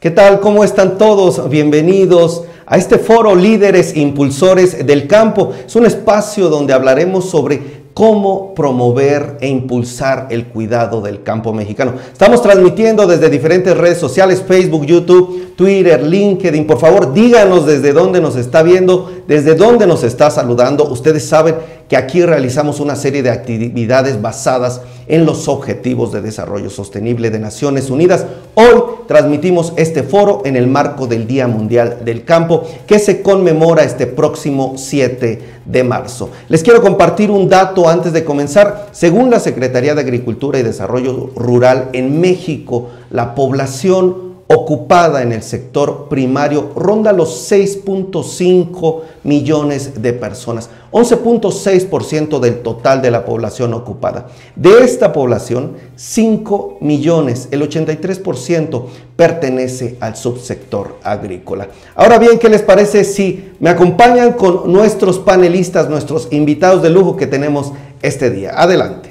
¿Qué tal? ¿Cómo están todos? Bienvenidos a este foro Líderes Impulsores del Campo. Es un espacio donde hablaremos sobre cómo promover e impulsar el cuidado del campo mexicano. Estamos transmitiendo desde diferentes redes sociales, Facebook, YouTube, Twitter, LinkedIn. Por favor, díganos desde dónde nos está viendo, desde dónde nos está saludando. Ustedes saben que aquí realizamos una serie de actividades basadas en los Objetivos de Desarrollo Sostenible de Naciones Unidas. Hoy transmitimos este foro en el marco del Día Mundial del Campo que se conmemora este próximo 7 de marzo. Les quiero compartir un dato antes de comenzar. Según la Secretaría de Agricultura y Desarrollo Rural en México, la población ocupada en el sector primario ronda los 6.5 millones de personas, 11.6% del total de la población ocupada. De esta población, 5 millones, el 83% pertenece al subsector agrícola. Ahora bien, ¿qué les parece si me acompañan con nuestros panelistas, nuestros invitados de lujo que tenemos este día? Adelante.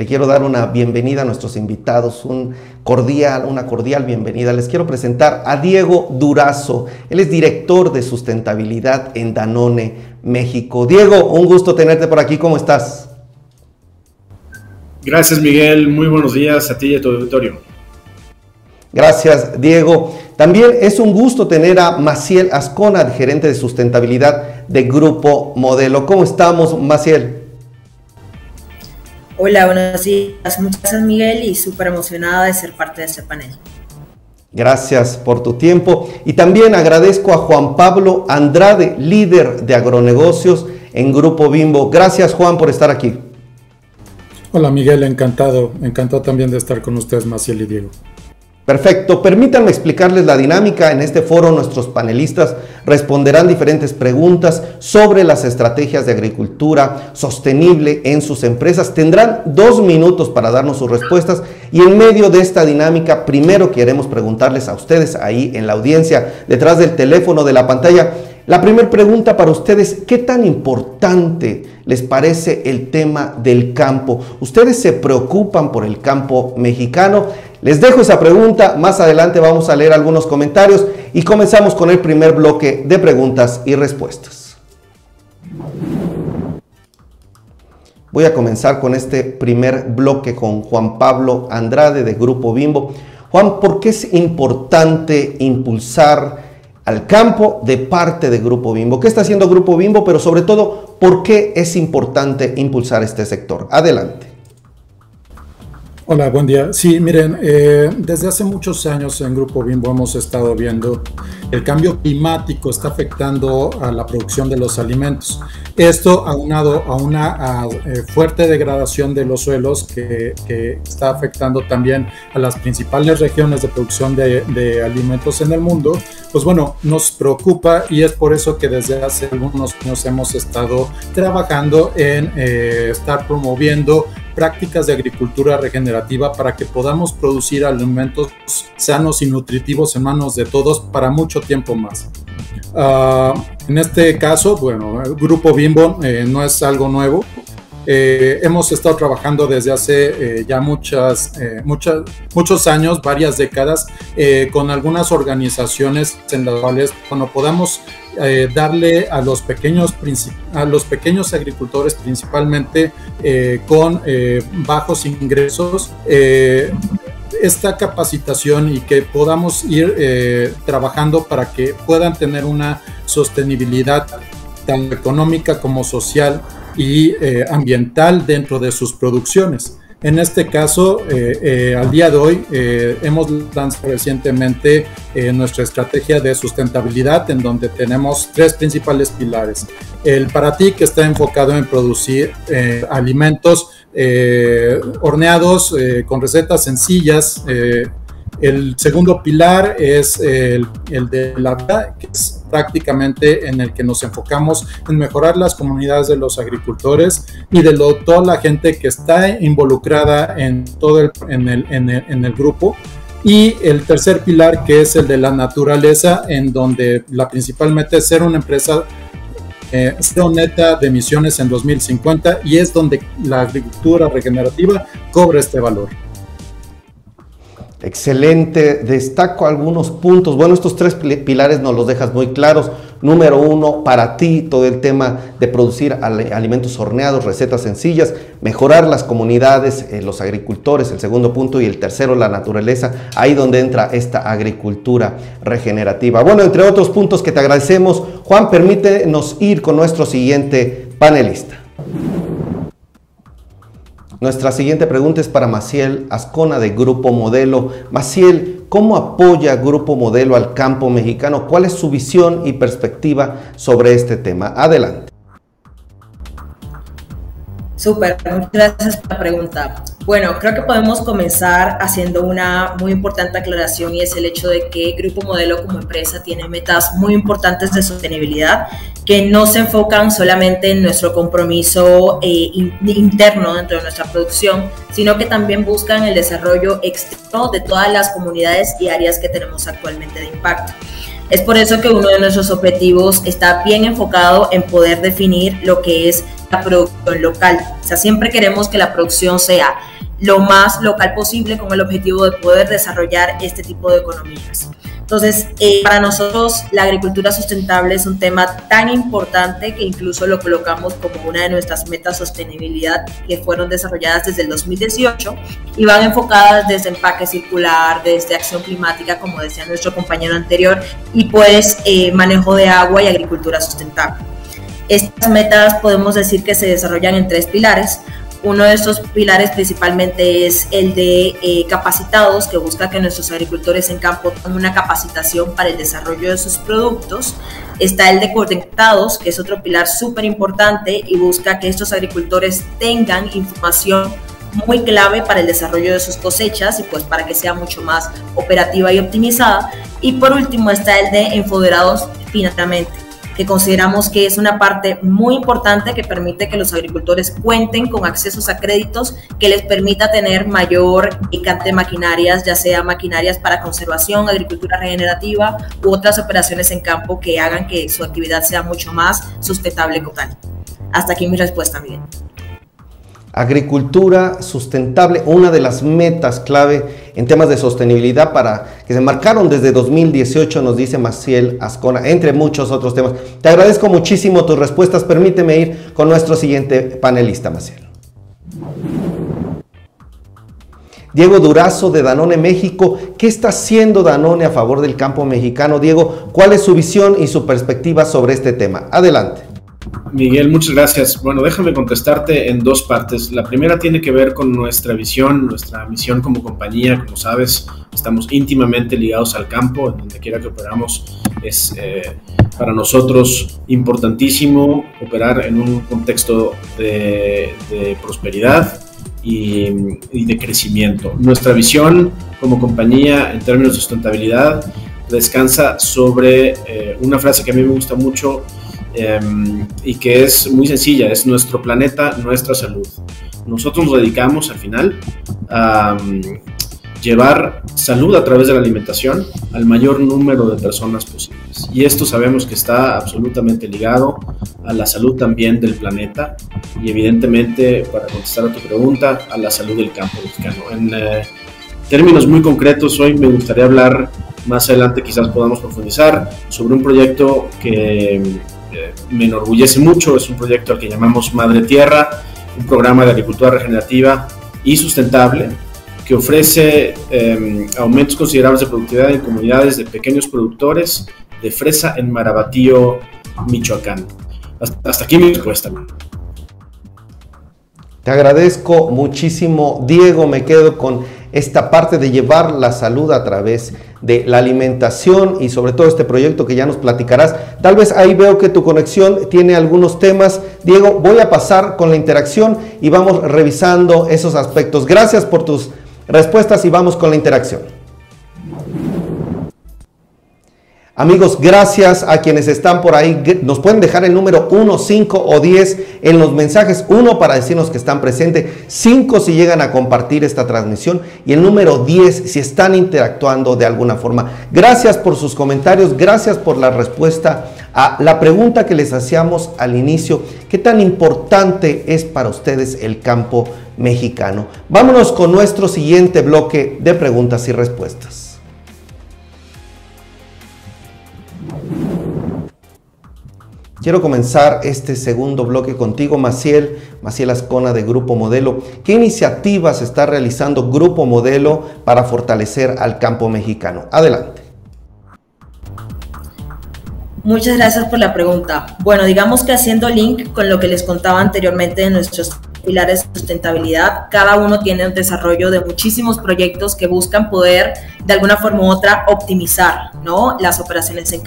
Le quiero dar una bienvenida a nuestros invitados, un cordial, una cordial bienvenida. Les quiero presentar a Diego Durazo. Él es director de sustentabilidad en Danone, México. Diego, un gusto tenerte por aquí. ¿Cómo estás? Gracias, Miguel. Muy buenos días a ti y a tu auditorio. Gracias, Diego. También es un gusto tener a Maciel Ascona, gerente de sustentabilidad de Grupo Modelo. ¿Cómo estamos, Maciel? Hola, buenos días. Muchas gracias Miguel y súper emocionada de ser parte de este panel. Gracias por tu tiempo y también agradezco a Juan Pablo Andrade, líder de agronegocios en Grupo Bimbo. Gracias Juan por estar aquí. Hola Miguel, encantado, encantado también de estar con ustedes, Maciel y Diego. Perfecto, permítanme explicarles la dinámica. En este foro nuestros panelistas responderán diferentes preguntas sobre las estrategias de agricultura sostenible en sus empresas. Tendrán dos minutos para darnos sus respuestas y en medio de esta dinámica, primero queremos preguntarles a ustedes ahí en la audiencia, detrás del teléfono de la pantalla, la primera pregunta para ustedes, ¿qué tan importante les parece el tema del campo? ¿Ustedes se preocupan por el campo mexicano? Les dejo esa pregunta, más adelante vamos a leer algunos comentarios y comenzamos con el primer bloque de preguntas y respuestas. Voy a comenzar con este primer bloque con Juan Pablo Andrade de Grupo Bimbo. Juan, ¿por qué es importante impulsar al campo de parte de Grupo Bimbo. ¿Qué está haciendo Grupo Bimbo? Pero sobre todo, ¿por qué es importante impulsar este sector? Adelante. Hola, buen día. Sí, miren, eh, desde hace muchos años en Grupo Bimbo hemos estado viendo el cambio climático está afectando a la producción de los alimentos. Esto aunado a una eh, fuerte degradación de los suelos que, está afectando también a las principales regiones de producción de, alimentos en el mundo, pues bueno, nos preocupa y es por eso que desde hace algunos años hemos estado trabajando en eh, estar promoviendo prácticas de agricultura regenerativa para que podamos producir alimentos sanos y nutritivos en manos de todos para mucho tiempo más. Ah, en este caso, bueno, el grupo Bimbo eh, no es algo nuevo. Eh, hemos estado trabajando desde hace eh, ya muchas, muchas, muchos años, varias décadas, con algunas organizaciones en las cuales bueno, podamos darle a los, pequeños, a los pequeños agricultores, principalmente con bajos ingresos, esta capacitación y que podamos ir trabajando para que puedan tener una sostenibilidad tan económica como social y eh, ambiental dentro de sus producciones. En este caso, eh, eh, al día de hoy, hemos lanzado recientemente nuestra estrategia de sustentabilidad, en donde tenemos tres principales pilares. El para ti, que está enfocado en producir alimentos horneados con recetas sencillas, el segundo pilar es el, de la vida, que es prácticamente en el que nos enfocamos en mejorar las comunidades de los agricultores y de toda la gente que está involucrada en todo el, en el, en el, grupo. Y el tercer pilar, que es el de la naturaleza, en donde la principalmente es ser una empresa eh, neta de emisiones en 2050 y es donde la agricultura regenerativa cobra este valor. Excelente, destaco algunos puntos. Bueno, estos tres pilares nos los dejas muy claros. Número uno, para ti todo el tema de producir alimentos horneados, recetas sencillas, mejorar las comunidades, eh, los agricultores, el segundo punto, y el tercero, la naturaleza, ahí donde entra esta agricultura regenerativa. Bueno, entre otros puntos que te agradecemos, Juan, permítenos ir con nuestro siguiente panelista. Nuestra siguiente pregunta es para Maciel Ascona de Grupo Modelo. Maciel, ¿cómo apoya Grupo Modelo al campo mexicano? ¿Cuál es su visión y perspectiva sobre este tema? Adelante. Súper, muchas gracias por la pregunta. Bueno, creo que podemos comenzar haciendo una muy importante aclaración y es el hecho de que Grupo Modelo como empresa tiene metas muy importantes de sostenibilidad que no se enfocan solamente en nuestro compromiso eh, interno dentro de nuestra producción, sino que también buscan el desarrollo externo de todas las comunidades y áreas que tenemos actualmente de impacto. Es por eso que uno de nuestros objetivos está bien enfocado en poder definir lo que es la producción local. O sea, siempre queremos que la producción sea lo más local posible con el objetivo de poder desarrollar este tipo de economías. Entonces, eh, para nosotros la agricultura sustentable es un tema tan importante que incluso lo colocamos como una de nuestras metas sostenibilidad que fueron desarrolladas desde el 2018 y van enfocadas desde empaque circular, desde acción climática, como decía nuestro compañero anterior, y pues eh, manejo de agua y agricultura sustentable. Estas metas podemos decir que se desarrollan en tres pilares. Uno de estos pilares principalmente es el de eh, capacitados, que busca que nuestros agricultores en campo tengan una capacitación para el desarrollo de sus productos. Está el de conectados, que es otro pilar súper importante y busca que estos agricultores tengan información muy clave para el desarrollo de sus cosechas y pues para que sea mucho más operativa y optimizada. Y por último está el de empoderados financieramente consideramos que es una parte muy importante que permite que los agricultores cuenten con accesos a créditos que les permita tener mayor cantidad de maquinarias, ya sea maquinarias para conservación, agricultura regenerativa u otras operaciones en campo que hagan que su actividad sea mucho más sustentable local. Hasta aquí mi respuesta, Miguel. Agricultura sustentable, una de las metas clave en temas de sostenibilidad para que se marcaron desde 2018, nos dice Maciel Ascona, entre muchos otros temas. Te agradezco muchísimo tus respuestas. Permíteme ir con nuestro siguiente panelista, Maciel. Diego Durazo de Danone México, ¿qué está haciendo Danone a favor del campo mexicano? Diego, ¿cuál es su visión y su perspectiva sobre este tema? Adelante. Miguel, muchas gracias. Bueno, déjame contestarte en dos partes. La primera tiene que ver con nuestra visión, nuestra misión como compañía. Como sabes, estamos íntimamente ligados al campo, en donde quiera que operamos. Es eh, para nosotros importantísimo operar en un contexto de, prosperidad y, de crecimiento. Nuestra visión como compañía en términos de sustentabilidad descansa sobre eh, una frase que a mí me gusta mucho Em, y que es muy sencilla, es nuestro planeta, nuestra salud. Nosotros nos dedicamos al final a mm, llevar salud a través de la alimentación al mayor número de personas posibles. Y esto sabemos que está absolutamente ligado a la salud también del planeta y evidentemente, para contestar a tu pregunta, a la salud del campo mexicano. En eh, términos muy concretos, hoy me gustaría hablar, más adelante quizás podamos profundizar, sobre un proyecto que me enorgullece mucho. Es un proyecto al que llamamos Madre Tierra, un programa de agricultura regenerativa y sustentable que ofrece em, aumentos considerables de productividad en comunidades de pequeños productores de fresa en Marabatío, Michoacán. Hasta, hasta aquí mi respuesta. Te agradezco muchísimo, Diego. Me quedo con esta parte de llevar la salud a través de la alimentación y sobre todo este proyecto que ya nos platicarás. Tal vez ahí veo que tu conexión tiene algunos temas. Diego, voy a pasar con la interacción y vamos revisando esos aspectos. Gracias por tus respuestas y vamos con la interacción. Amigos, gracias a quienes están por ahí. Nos pueden dejar el número 1, 5 o 10 en los mensajes. 1 para decirnos que están presentes. 5 si llegan a compartir esta transmisión. Y el número 10 si están interactuando de alguna forma. Gracias por sus comentarios. Gracias por la respuesta a la pregunta que les hacíamos al inicio. ¿Qué tan importante es para ustedes el campo mexicano. Vámonos con nuestro siguiente bloque de preguntas y respuestas. Quiero comenzar este segundo bloque contigo, Maciel, Maciel Ascona de Grupo Modelo. ¿Qué iniciativas está realizando Grupo Modelo para fortalecer al campo mexicano? Adelante. Muchas gracias por la pregunta. Bueno, digamos que haciendo link con lo que les contaba anteriormente de nuestros pilares de sustentabilidad, cada uno tiene un desarrollo de muchísimos proyectos que buscan poder de alguna forma u otra optimizar ¿no? las operaciones en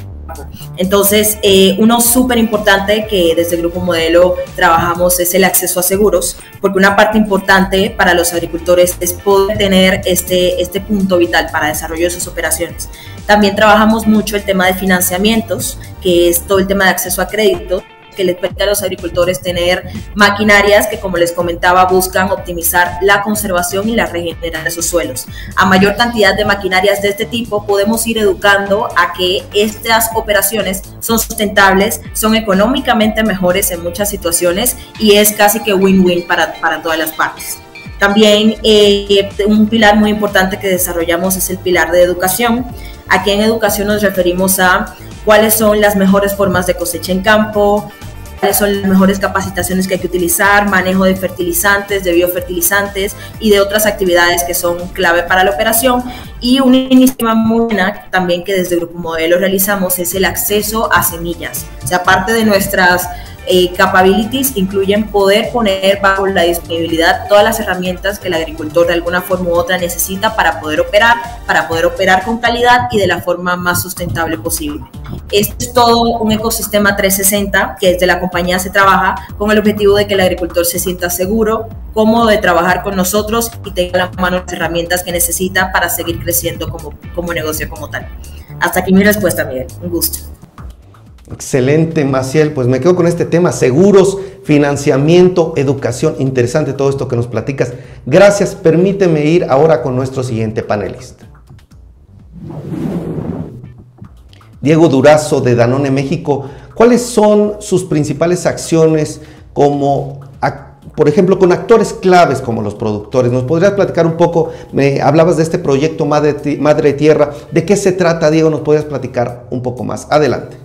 entonces, eh, uno súper importante que desde el Grupo Modelo trabajamos es el acceso a seguros, porque una parte importante para los agricultores es poder tener este, este punto vital para el desarrollo de sus operaciones. También trabajamos mucho el tema de financiamientos, que es todo el tema de acceso a crédito que les permite a los agricultores tener maquinarias que, como les comentaba, buscan optimizar la conservación y la regeneración de sus suelos. A mayor cantidad de maquinarias de este tipo, podemos ir educando a que estas operaciones son sustentables, son económicamente mejores en muchas situaciones y es casi que win-win para, para todas las partes. También eh, un pilar muy importante que desarrollamos es el pilar de educación. Aquí en educación nos referimos a cuáles son las mejores formas de cosecha en campo, cuáles son las mejores capacitaciones que hay que utilizar, manejo de fertilizantes, de biofertilizantes y de otras actividades que son clave para la operación. Y una iniciativa muy buena también que desde Grupo Modelo realizamos es el acceso a semillas. O sea, aparte de nuestras eh, capabilities incluyen poder poner bajo la disponibilidad todas las herramientas que el agricultor de alguna forma u otra necesita para poder operar, para poder operar con calidad y de la forma más sustentable posible. Este es todo un ecosistema 360 que desde la compañía se trabaja con el objetivo de que el agricultor se sienta seguro, cómodo de trabajar con nosotros y tenga la mano las herramientas que necesita para seguir creciendo como, como negocio como tal. Hasta aquí mi respuesta, Miguel. Un gusto. Excelente, Maciel. Pues me quedo con este tema, seguros, financiamiento, educación. Interesante todo esto que nos platicas. Gracias. Permíteme ir ahora con nuestro siguiente panelista. Diego Durazo de Danone México. ¿Cuáles son sus principales acciones como, por ejemplo, con actores claves como los productores? ¿Nos podrías platicar un poco? Me hablabas de este proyecto Madre, Madre Tierra. ¿De qué se trata, Diego? ¿Nos podrías platicar un poco más? Adelante.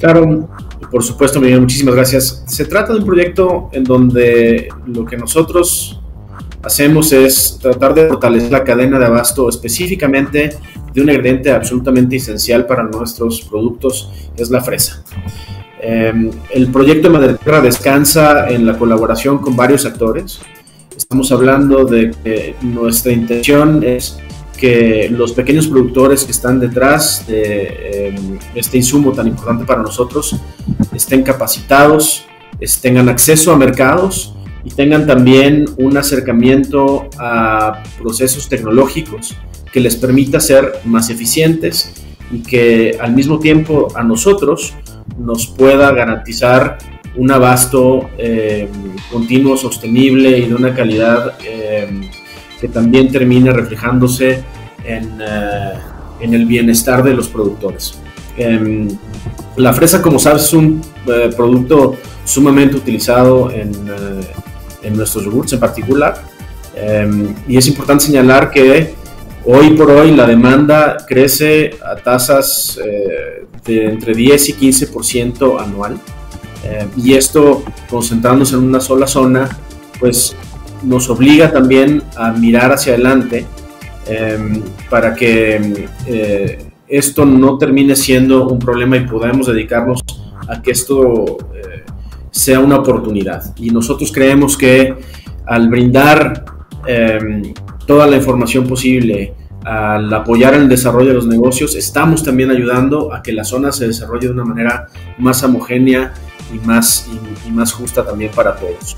Claro, por supuesto, Miguel, muchísimas gracias. Se trata de un proyecto en donde lo que nosotros hacemos es tratar de fortalecer la cadena de abasto específicamente de un ingrediente absolutamente esencial para nuestros productos, que es la fresa. Em, el proyecto de Madre Tierra descansa en la colaboración con varios actores. Estamos hablando de que nuestra intención es que los pequeños productores que están detrás de em, este insumo tan importante para nosotros estén capacitados, tengan acceso a mercados y tengan también un acercamiento a procesos tecnológicos que les permita ser más eficientes y que al mismo tiempo a nosotros nos pueda garantizar un abasto em, continuo, sostenible y de una calidad em, que también termine reflejándose en, eh, en el bienestar de los productores. Em, la fresa, como sabes, es un eh, producto sumamente utilizado en, eh, en nuestros yogurts en particular. Em, y es importante señalar que hoy por hoy la demanda crece a tasas de entre 10 y 15% anual. y esto, concentrándose en una sola zona, pues nos obliga también a mirar hacia adelante em, para que eh, esto no termine siendo un problema y podamos dedicarnos a que esto eh, sea una oportunidad. Y nosotros creemos que al brindar em, toda la información posible, al apoyar el desarrollo de los negocios, estamos también ayudando a que la zona se desarrolle de una manera más homogénea y más, y más justa también para todos.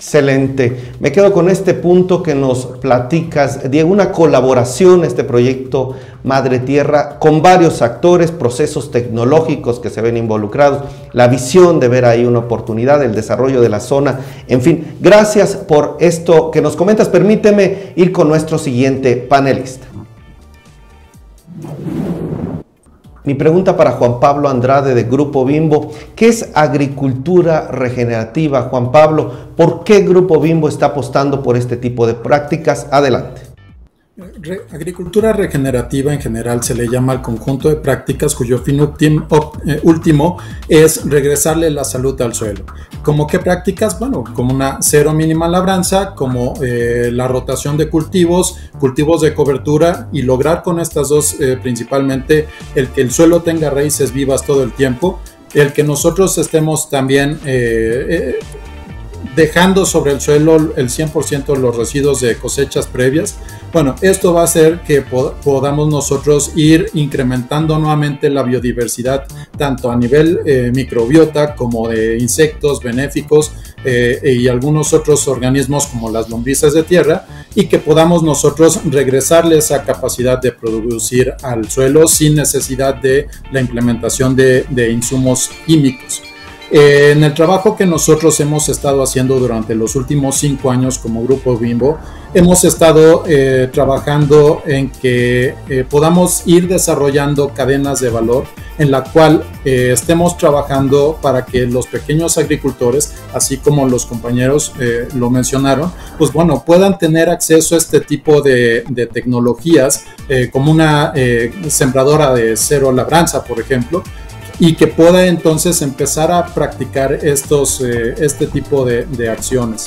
Excelente. Me quedo con este punto que nos platicas, Diego, una colaboración, este proyecto Madre Tierra, con varios actores, procesos tecnológicos que se ven involucrados, la visión de ver ahí una oportunidad, el desarrollo de la zona. En fin, gracias por esto que nos comentas. Permíteme ir con nuestro siguiente panelista. Mi pregunta para Juan Pablo Andrade de Grupo Bimbo, ¿qué es agricultura regenerativa? Juan Pablo, ¿por qué Grupo Bimbo está apostando por este tipo de prácticas? Adelante agricultura regenerativa en general se le llama al conjunto de prácticas cuyo fin eh, último es regresarle la salud al suelo. ¿Como qué prácticas? Bueno, como una cero mínima labranza, como eh, la rotación de cultivos, cultivos de cobertura y lograr con estas dos eh, principalmente el que el suelo tenga raíces vivas todo el tiempo, el que nosotros estemos también dejando sobre el suelo el 100% de los residuos de cosechas previas. Bueno, esto va a hacer que podamos nosotros ir incrementando nuevamente la biodiversidad, tanto a nivel eh, microbiota como de insectos benéficos eh, y algunos otros organismos como las lombrices de tierra, y que podamos nosotros regresarle esa capacidad de producir al suelo sin necesidad de la implementación de insumos químicos. Eh, en el trabajo que nosotros hemos estado haciendo durante los últimos cinco años como Grupo Bimbo, hemos estado eh, trabajando en que eh, podamos ir desarrollando cadenas de valor en la cual estemos trabajando para que los pequeños agricultores, así como los compañeros lo mencionaron, pues bueno, puedan tener acceso a este tipo de, de tecnologías como una sembradora de cero labranza, por ejemplo, y que pueda entonces empezar a practicar estos, eh, este tipo de, acciones.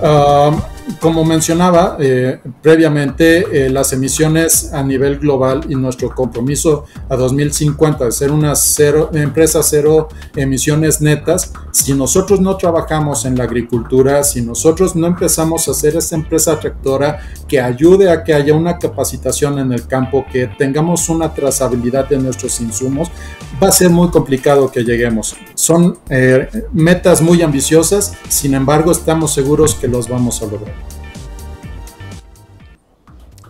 Ah, como mencionaba eh, previamente, eh, las emisiones a nivel global y nuestro compromiso a 2050 de ser una cero, empresa cero emisiones netas, si nosotros no trabajamos en la agricultura, si nosotros no empezamos a hacer esta empresa tractora que ayude a que haya una capacitación en el campo, que tengamos una trazabilidad de nuestros insumos, va a ser muy complicado que lleguemos. Son eh, metas muy ambiciosas, sin embargo estamos seguros que los vamos a lograr.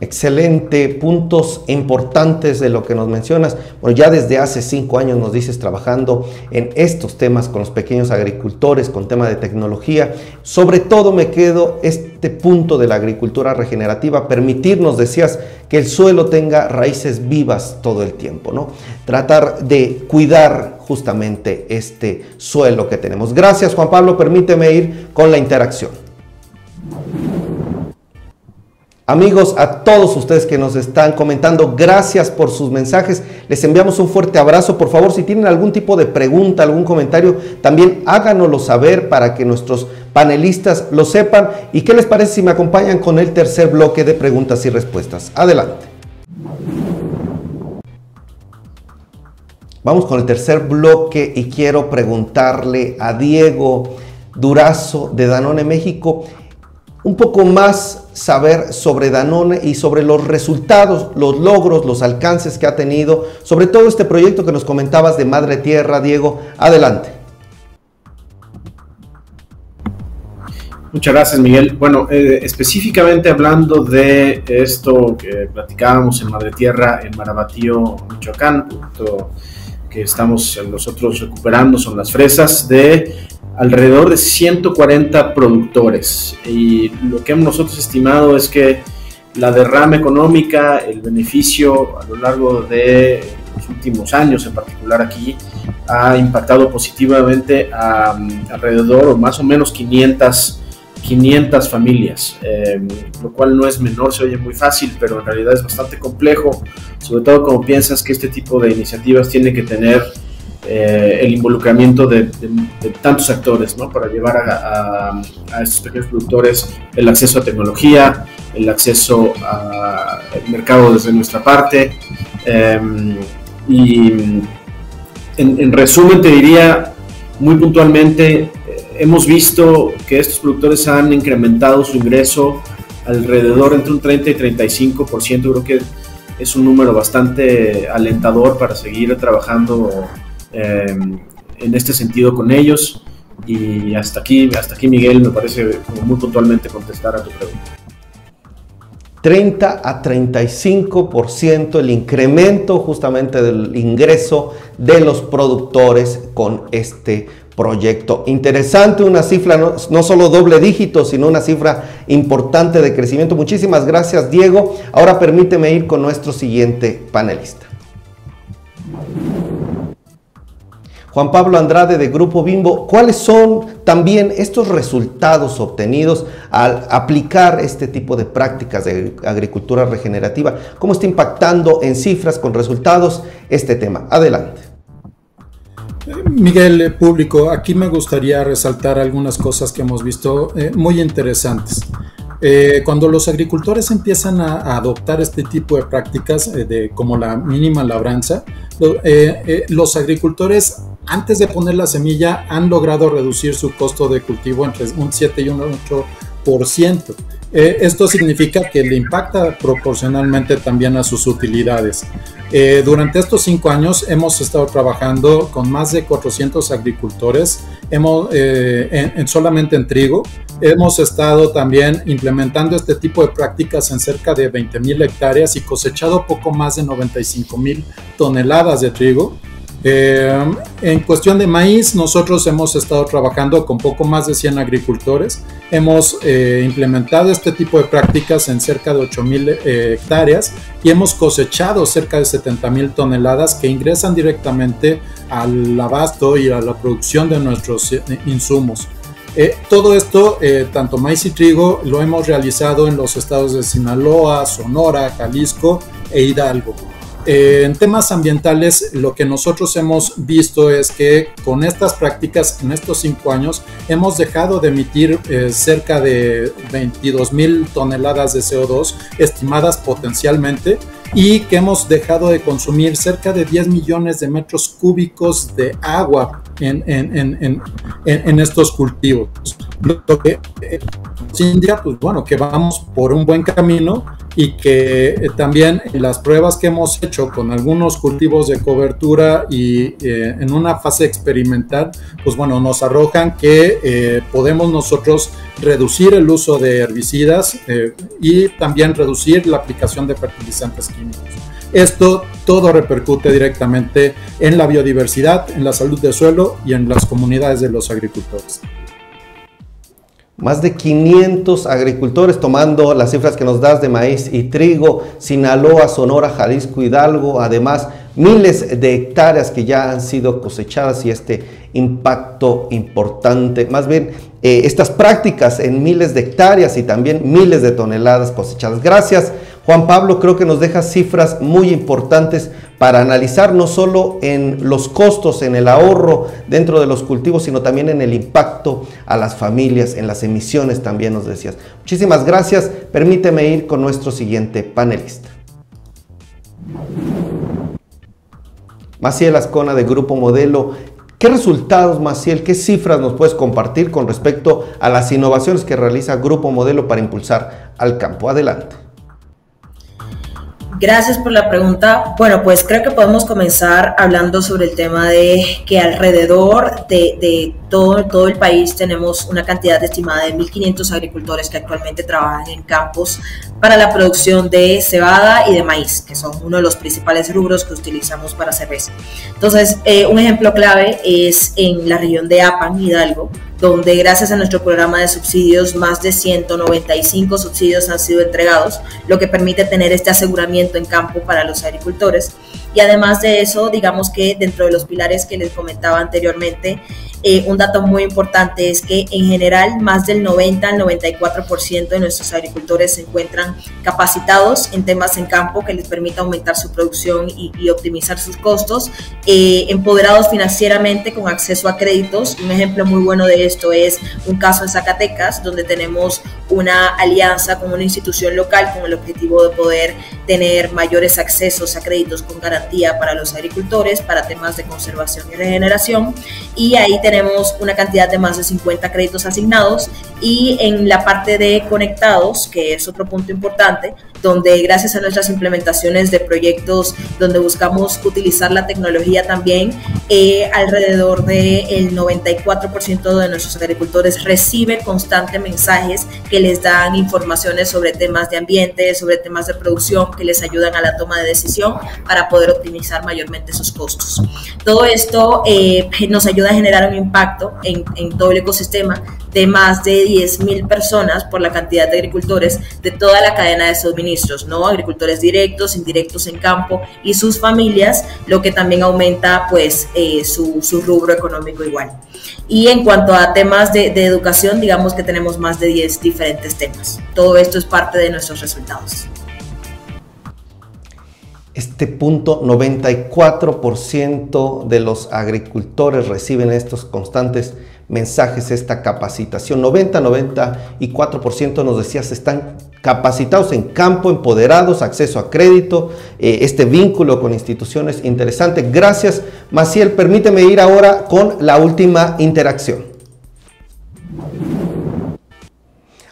Excelente, puntos importantes de lo que nos mencionas. Bueno, ya desde hace cinco años nos dices trabajando en estos temas con los pequeños agricultores, con tema de tecnología. Sobre todo me quedo este punto de la agricultura regenerativa, permitirnos, decías, que el suelo tenga raíces vivas todo el tiempo, ¿no? Tratar de cuidar justamente este suelo que tenemos. Gracias Juan Pablo, permíteme ir con la interacción. Amigos, a todos ustedes que nos están comentando, gracias por sus mensajes. Les enviamos un fuerte abrazo. Por favor, si tienen algún tipo de pregunta, algún comentario, también háganoslo saber para que nuestros panelistas lo sepan. ¿Y qué les parece si me acompañan con el tercer bloque de preguntas y respuestas? Adelante. Vamos con el tercer bloque y quiero preguntarle a Diego Durazo de Danone México un poco más saber sobre Danone y sobre los resultados, los logros, los alcances que ha tenido, sobre todo este proyecto que nos comentabas de Madre Tierra, Diego. Adelante. Muchas gracias, Miguel. Bueno, eh, específicamente hablando de esto que platicábamos en Madre Tierra, en Marabatío, Michoacán, que estamos nosotros recuperando son las fresas de alrededor de 140 productores. Y lo que hemos nosotros estimado es que la derrama económica, el beneficio a lo largo de los últimos años, en particular aquí, ha impactado positivamente a, alrededor o más o menos 500, 500 familias, em, lo cual no es menor, se oye muy fácil, pero en realidad es bastante complejo, sobre todo como piensas que este tipo de iniciativas tiene que tener eh, el involucramiento de, tantos actores ¿no? para llevar a, estos pequeños productores el acceso a tecnología, el acceso al mercado desde nuestra parte. Em, y en, resumen te diría muy puntualmente, eh, hemos visto que estos productores han incrementado su ingreso alrededor entre un 30 y 35%, creo que es un número bastante alentador para seguir trabajando Em, en este sentido con ellos. Y hasta aquí, hasta aquí Miguel, me parece muy puntualmente contestar a tu pregunta. 30 a 35% el incremento justamente del ingreso de los productores con este proyecto. Interesante, una cifra no, solo doble dígito, sino una cifra importante de crecimiento. Muchísimas gracias, Diego. Ahora permíteme ir con nuestro siguiente panelista. Juan Pablo Andrade de Grupo Bimbo, ¿cuáles son también estos resultados obtenidos al aplicar este tipo de prácticas de agricultura regenerativa? ¿Cómo está impactando en cifras con resultados este tema? Adelante. Miguel, eh, público, aquí me gustaría resaltar algunas cosas que hemos visto eh, muy interesantes. Eh, cuando los agricultores empiezan a, adoptar este tipo de prácticas de, como la mínima labranza, los agricultores antes de poner la semilla han logrado reducir su costo de cultivo entre un 7 y un 8%. Eh, esto significa que le impacta proporcionalmente también a sus utilidades. Eh, durante estos cinco años hemos estado trabajando con más de 400 agricultores, hemos, eh, en, solamente en trigo. Hemos estado también implementando este tipo de prácticas en cerca de 20 mil hectáreas y cosechado poco más de 95 mil toneladas de trigo. Eh, en cuestión de maíz, nosotros hemos estado trabajando con poco más de 100 agricultores. Hemos eh, implementado este tipo de prácticas en cerca de 8 mil eh, hectáreas y hemos cosechado cerca de 70 mil toneladas que ingresan directamente al abasto y a la producción de nuestros insumos. todo esto, tanto maíz y trigo, lo hemos realizado en los estados de Sinaloa, Sonora, Jalisco e Hidalgo. Eh, en temas ambientales, lo que nosotros hemos visto es que con estas prácticas, en estos cinco años, hemos dejado de emitir eh, cerca de 22 mil toneladas de CO2 estimadas potencialmente y que hemos dejado de consumir cerca de 10 millones de metros cúbicos de agua en, en, estos cultivos. Lo que eh, indica, pues bueno, que vamos por un buen camino y que eh, también las pruebas que hemos hecho con algunos cultivos de cobertura y eh, en una fase experimental, pues bueno, nos arrojan que podemos nosotros reducir el uso de herbicidas y también reducir la aplicación de fertilizantes químicos. Esto todo repercute directamente en la biodiversidad, en la salud del suelo y en las comunidades de los agricultores. Más de 500 agricultores tomando las cifras que nos das de maíz y trigo, Sinaloa, Sonora, Jalisco, Hidalgo, además miles de hectáreas que ya han sido cosechadas y este impacto importante, más bien eh, estas prácticas en miles de hectáreas y también miles de toneladas cosechadas. Gracias Juan Pablo creo que nos deja cifras muy importantes para analizar no solo en los costos, en el ahorro dentro de los cultivos, sino también en el impacto a las familias, en las emisiones también nos decías. Muchísimas gracias. Permíteme ir con nuestro siguiente panelista. Maciel Ascona de Grupo Modelo. ¿Qué resultados, Maciel, qué cifras nos puedes compartir con respecto a las innovaciones que realiza Grupo Modelo para impulsar al campo? Adelante. Gracias por la pregunta. Bueno, pues creo que podemos comenzar hablando sobre el tema de que alrededor de, todo, todo el país tenemos una cantidad estimada de 1.500 agricultores que actualmente trabajan en campos para la producción de cebada y de maíz, que son uno de los principales rubros que utilizamos para cerveza. Entonces, eh, un ejemplo clave es en la región de Apan, Hidalgo, donde gracias a nuestro programa de subsidios más de 195 subsidios han sido entregados, lo que permite tener este aseguramiento en campo para los agricultores. Y además de eso, digamos que dentro de los pilares que les comentaba anteriormente, eh, un dato muy importante es que en general más del 90 al 94% de nuestros agricultores se encuentran capacitados en temas en campo que les permita aumentar su producción y, optimizar sus costos, eh, empoderados financieramente con acceso a créditos. Un ejemplo muy bueno de esto es un caso en Zacatecas, donde tenemos una alianza con una institución local con el objetivo de poder tener mayores accesos a créditos con garantía para los agricultores, para temas de conservación y regeneración. Y ahí tenemos una cantidad de más de 50 créditos asignados y en la parte de conectados, que es otro punto importante, donde gracias a nuestras implementaciones de proyectos donde buscamos utilizar la tecnología también, eh, alrededor del 94% de nuestros agricultores recibe constantes mensajes que les dan informaciones sobre temas de ambiente, sobre temas de producción, que les ayudan a la toma de decisión para poder optimizar mayormente sus costos. Todo esto eh, nos ayuda a generar un impacto en, en todo el ecosistema de más de 10.000 personas por la cantidad de agricultores de toda la cadena de ¿no? Agricultores directos, indirectos en campo y sus familias, lo que también aumenta pues eh, su, su, rubro económico igual. Y en cuanto a temas de, de educación, digamos que tenemos más de 10 diferentes temas. Todo esto es parte de nuestros resultados este punto 94% de los agricultores reciben estos constantes mensajes, esta capacitación. 90, 94% nos decías están capacitados en campo, empoderados, acceso a crédito, eh, este vínculo con instituciones interesante. Gracias, Maciel. Permíteme ir ahora con la última interacción.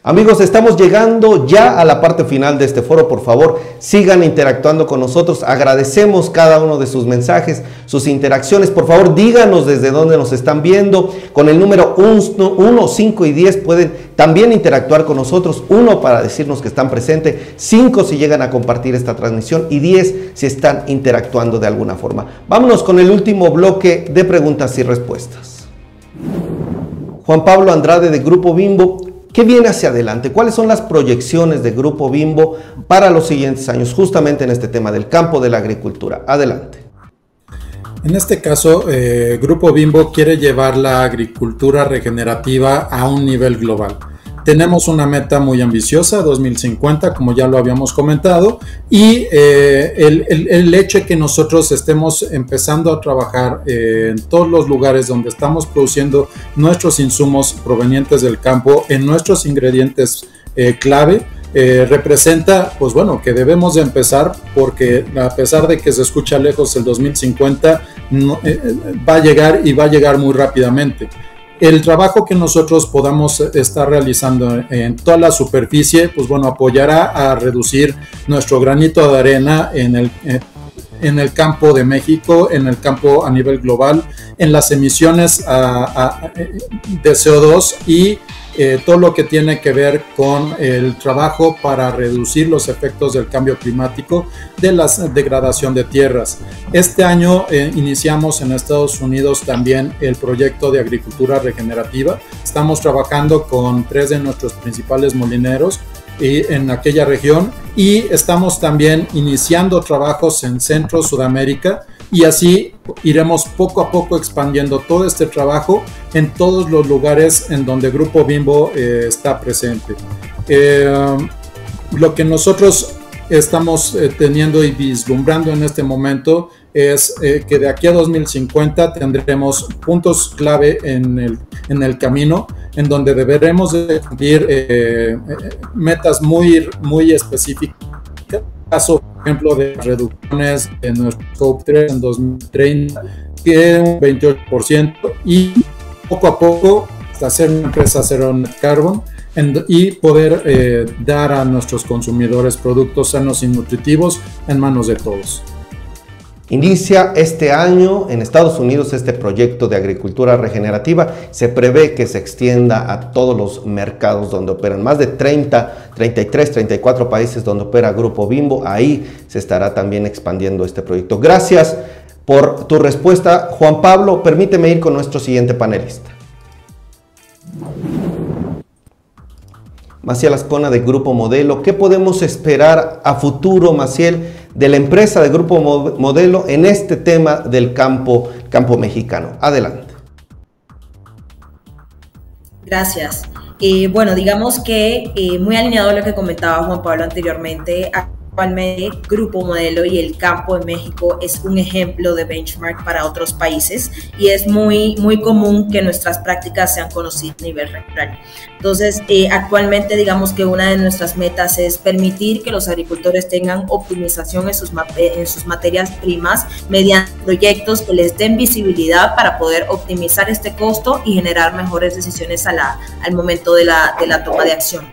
Amigos, estamos llegando ya a la parte final de este foro. Por favor, sigan interactuando con nosotros. Agradecemos cada uno de sus mensajes, sus interacciones. Por favor, díganos desde dónde nos están viendo. Con el número 1, 5 y 10 pueden también interactuar con nosotros. Uno para decirnos que están presentes, 5 si llegan a compartir esta transmisión y 10 si están interactuando de alguna forma. Vámonos con el último bloque de preguntas y respuestas. Juan Pablo Andrade de Grupo Bimbo ¿Qué viene hacia adelante? ¿Cuáles son las proyecciones de Grupo Bimbo para los siguientes años, justamente en este tema del campo de la agricultura? Adelante. En este caso, eh, Grupo Bimbo quiere llevar la agricultura regenerativa a un nivel global. Tenemos una meta muy ambiciosa, 2050, como ya lo habíamos comentado, y eh, el, hecho de que nosotros estemos empezando a trabajar eh, en todos los lugares donde estamos produciendo nuestros insumos provenientes del campo, en nuestros ingredientes eh, clave, representa, pues bueno, que debemos de empezar porque a pesar de que se escucha lejos el 2050, va a llegar y va a llegar muy rápidamente el trabajo que nosotros podamos estar realizando en toda la superficie, pues bueno, apoyará a reducir nuestro granito de arena en el, eh, en el campo de México, en el campo a nivel global, en las emisiones de CO2 y eh, todo lo que tiene que ver con el trabajo para reducir los efectos del cambio climático, de la degradación de tierras. Este año eh, iniciamos en Estados Unidos también el proyecto de agricultura regenerativa. Estamos trabajando con tres de nuestros principales molineros en aquella región y estamos también iniciando trabajos en Centro Sudamérica y así iremos poco a poco expandiendo todo este trabajo en todos los lugares en donde Grupo Bimbo eh, está presente. Eh, lo que nosotros estamos eh, teniendo y vislumbrando en este momento es que de aquí a 2050 tendremos puntos clave en el, en el camino en donde deberemos de cumplir metas muy, muy específicas caso, por ejemplo, de reducciones en nuestro scope 3 en 2030, que un 28%, y poco a poco hacer una empresa cero carbon y poder eh, dar a nuestros consumidores productos sanos y nutritivos en manos de todos. Inicia este año en Estados Unidos este proyecto de agricultura regenerativa. Se prevé que se extienda a todos los mercados donde operan. Más de 30, 33, 34 países donde opera Grupo Bimbo. Ahí se estará también expandiendo este proyecto. Gracias por tu respuesta. Juan Pablo, permíteme ir con nuestro siguiente panelista. Maciel Ascona de Grupo Modelo. ¿Qué podemos esperar a futuro, Maciel? De la empresa de Grupo Modelo en este tema del campo, campo mexicano. Adelante. Gracias. Eh, bueno, digamos que eh, muy alineado a lo que comentaba Juan Pablo anteriormente, Actualmente, Grupo Modelo y el campo de México es un ejemplo de benchmark para otros países y es muy, muy común que nuestras prácticas sean conocidas a nivel regional. Entonces, eh, actualmente digamos que una de nuestras metas es permitir que los agricultores tengan optimización en sus, en sus materias primas mediante proyectos que les den visibilidad para poder optimizar este costo y generar mejores decisiones a la, al momento de la, de la toma de acción.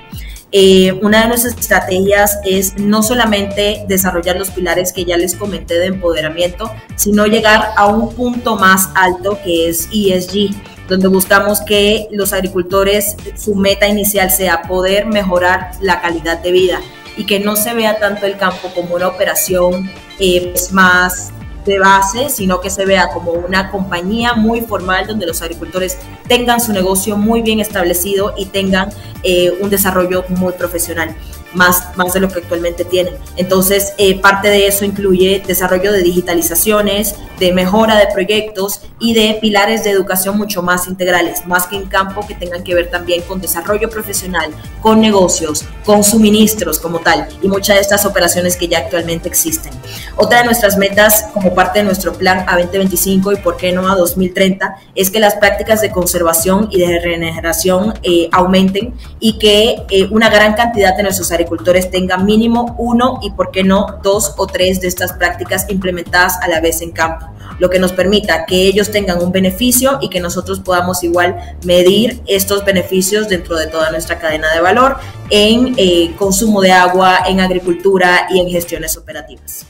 Eh, una de nuestras estrategias es no solamente desarrollar los pilares que ya les comenté de empoderamiento, sino llegar a un punto más alto que es ESG, donde buscamos que los agricultores, su meta inicial sea poder mejorar la calidad de vida y que no se vea tanto el campo como una operación eh, pues, más de base, sino que se vea como una compañía muy formal donde los agricultores tengan su negocio muy bien establecido y tengan eh, un desarrollo muy profesional más, más de lo que actualmente tienen. Entonces, eh, parte de eso incluye desarrollo de digitalizaciones, de mejora de proyectos y de pilares de educación mucho más integrales, más que en campo que tengan que ver también con desarrollo profesional, con negocios, con suministros como tal y muchas de estas operaciones que ya actualmente existen. Otra de nuestras metas como parte de nuestro plan a 2025 y por qué no a 2030 es que las prácticas de conservación y de regeneración eh, aumenten y que eh, una gran cantidad de nuestros agricultores tengan mínimo uno y por qué no dos o tres de estas prácticas implementadas a la vez en campo lo que nos permita que ellos tengan un beneficio y que nosotros podamos igual medir estos beneficios dentro de toda nuestra cadena de valor en eh, consumo de agua, en agricultura y en gestiones operativas.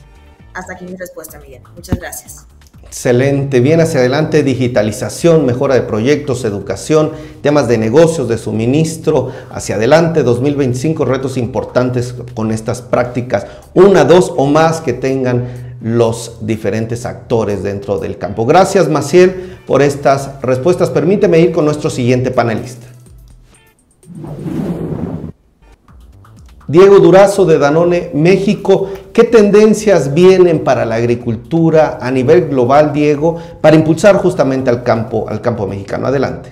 Hasta aquí mi respuesta, Miguel. Muchas gracias. Excelente, bien hacia adelante, digitalización, mejora de proyectos, educación, temas de negocios, de suministro, hacia adelante, 2025, retos importantes con estas prácticas, una, dos o más que tengan los diferentes actores dentro del campo. Gracias, Maciel, por estas respuestas. Permíteme ir con nuestro siguiente panelista. Diego Durazo de Danone México, ¿qué tendencias vienen para la agricultura a nivel global, Diego, para impulsar justamente al campo, al campo mexicano? Adelante.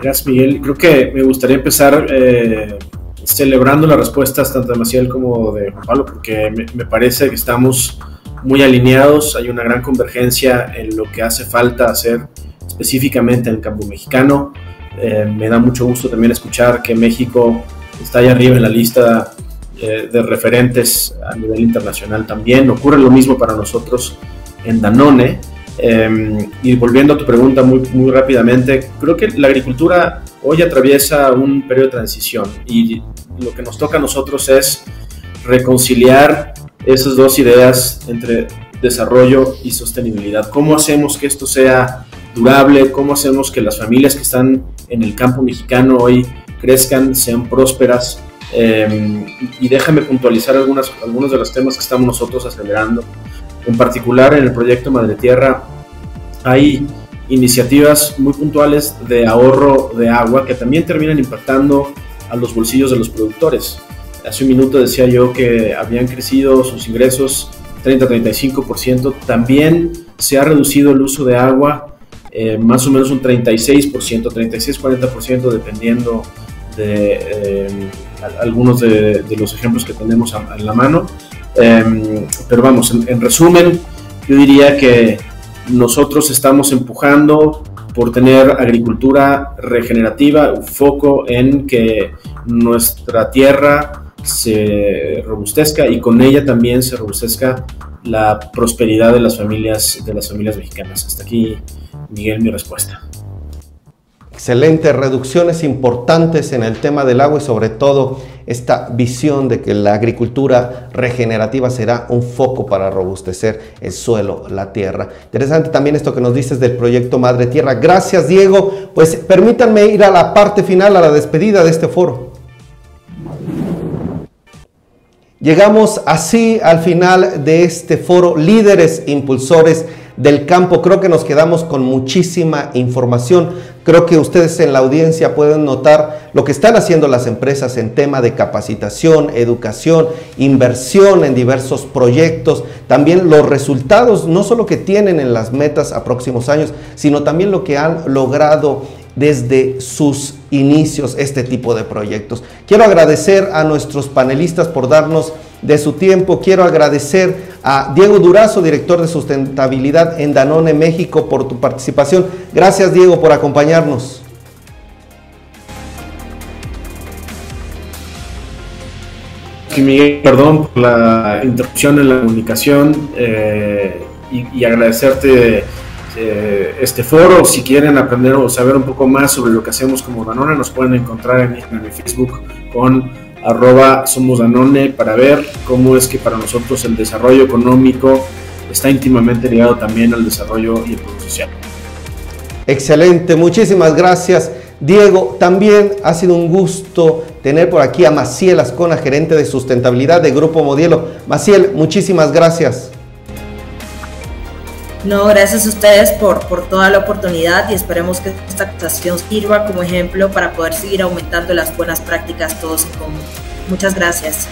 Gracias, Miguel. Creo que me gustaría empezar eh, celebrando las respuestas tanto de Maciel como de Juan Pablo, porque me, parece que estamos muy alineados, hay una gran convergencia en lo que hace falta hacer específicamente en el campo mexicano. Eh, me da mucho gusto también escuchar que México está ahí arriba en la lista eh, de referentes a nivel internacional también. Ocurre lo mismo para nosotros en Danone. Eh, y volviendo a tu pregunta muy, muy rápidamente, creo que la agricultura hoy atraviesa un periodo de transición y lo que nos toca a nosotros es reconciliar esas dos ideas entre desarrollo y sostenibilidad. ¿Cómo hacemos que esto sea durable? ¿Cómo hacemos que las familias que están en el campo mexicano hoy crezcan, sean prósperas? Em, y déjame puntualizar algunas, algunos de los temas que estamos nosotros acelerando. En particular, en el proyecto Madre Tierra hay iniciativas muy puntuales de ahorro de agua que también terminan impactando a los bolsillos de los productores. Hace un minuto decía yo que habían crecido sus ingresos 30-35%. También se ha reducido el uso de agua eh, más o menos un 36%, 36-40% dependiendo de eh, algunos de, los ejemplos que tenemos en la mano. Em, pero vamos, en resumen, yo diría que nosotros estamos empujando por tener agricultura regenerativa, foco en que nuestra tierra se robustezca y con ella también se robustezca la prosperidad de las familias de las familias mexicanas. Hasta aquí, Miguel, mi respuesta. Excelente, reducciones importantes en el tema del agua y sobre todo esta visión de que la agricultura regenerativa será un foco para robustecer el suelo, la tierra. Interesante también esto que nos dices del proyecto Madre Tierra. Gracias Diego. Pues permítanme ir a la parte final, a la despedida de este foro. Llegamos así al final de este foro, líderes impulsores del campo. Creo que nos quedamos con muchísima información. Creo que ustedes en la audiencia pueden notar lo que están haciendo las empresas en tema de capacitación, educación, inversión en diversos proyectos, también los resultados, no solo que tienen en las metas a próximos años, sino también lo que han logrado desde sus inicios este tipo de proyectos. Quiero agradecer a nuestros panelistas por darnos de su tiempo. Quiero agradecer a Diego Durazo, director de sustentabilidad en Danone México, por tu participación. Gracias Diego por acompañarnos. Miguel, perdón por la interrupción en la comunicación eh, y, agradecerte eh, este foro. Si quieren aprender o saber un poco más sobre lo que hacemos como Danone, nos pueden encontrar en, en Facebook con arroba somos Danone para ver cómo es que para nosotros el desarrollo económico está íntimamente ligado también al desarrollo y el progreso social. Excelente, muchísimas gracias. Diego, también ha sido un gusto tener por aquí a Maciel Ascona, gerente de sustentabilidad de Grupo Modelo. Maciel, muchísimas gracias. No, gracias a ustedes por, por toda la oportunidad y esperemos que esta actuación sirva como ejemplo para poder seguir aumentando las buenas prácticas todos en común. Muchas gracias.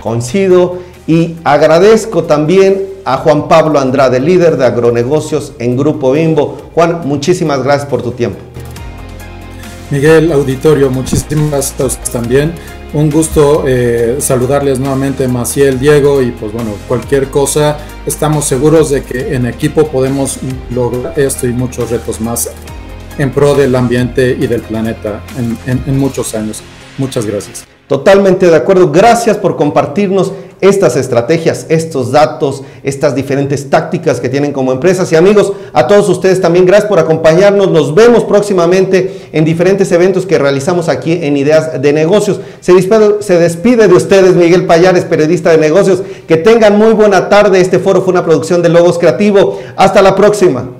Coincido y agradezco también a Juan Pablo Andrade, líder de agronegocios en Grupo Bimbo. Juan, muchísimas gracias por tu tiempo. Miguel, auditorio, muchísimas gracias a ustedes también. Un gusto eh, saludarles nuevamente, Maciel, Diego, y pues bueno, cualquier cosa, estamos seguros de que en equipo podemos lograr esto y muchos retos más en pro del ambiente y del planeta en, en muchos años. Muchas gracias. Totalmente de acuerdo. Gracias por compartirnos estas estrategias, estos datos, estas diferentes tácticas que tienen como empresas. Y amigos, a todos ustedes también gracias por acompañarnos. Nos vemos próximamente en diferentes eventos que realizamos aquí en Ideas de Negocios. Se despide, de ustedes Miguel Payares, periodista de negocios. Que tengan muy buena tarde. Este foro fue una producción de Logos Creativo. Hasta la próxima.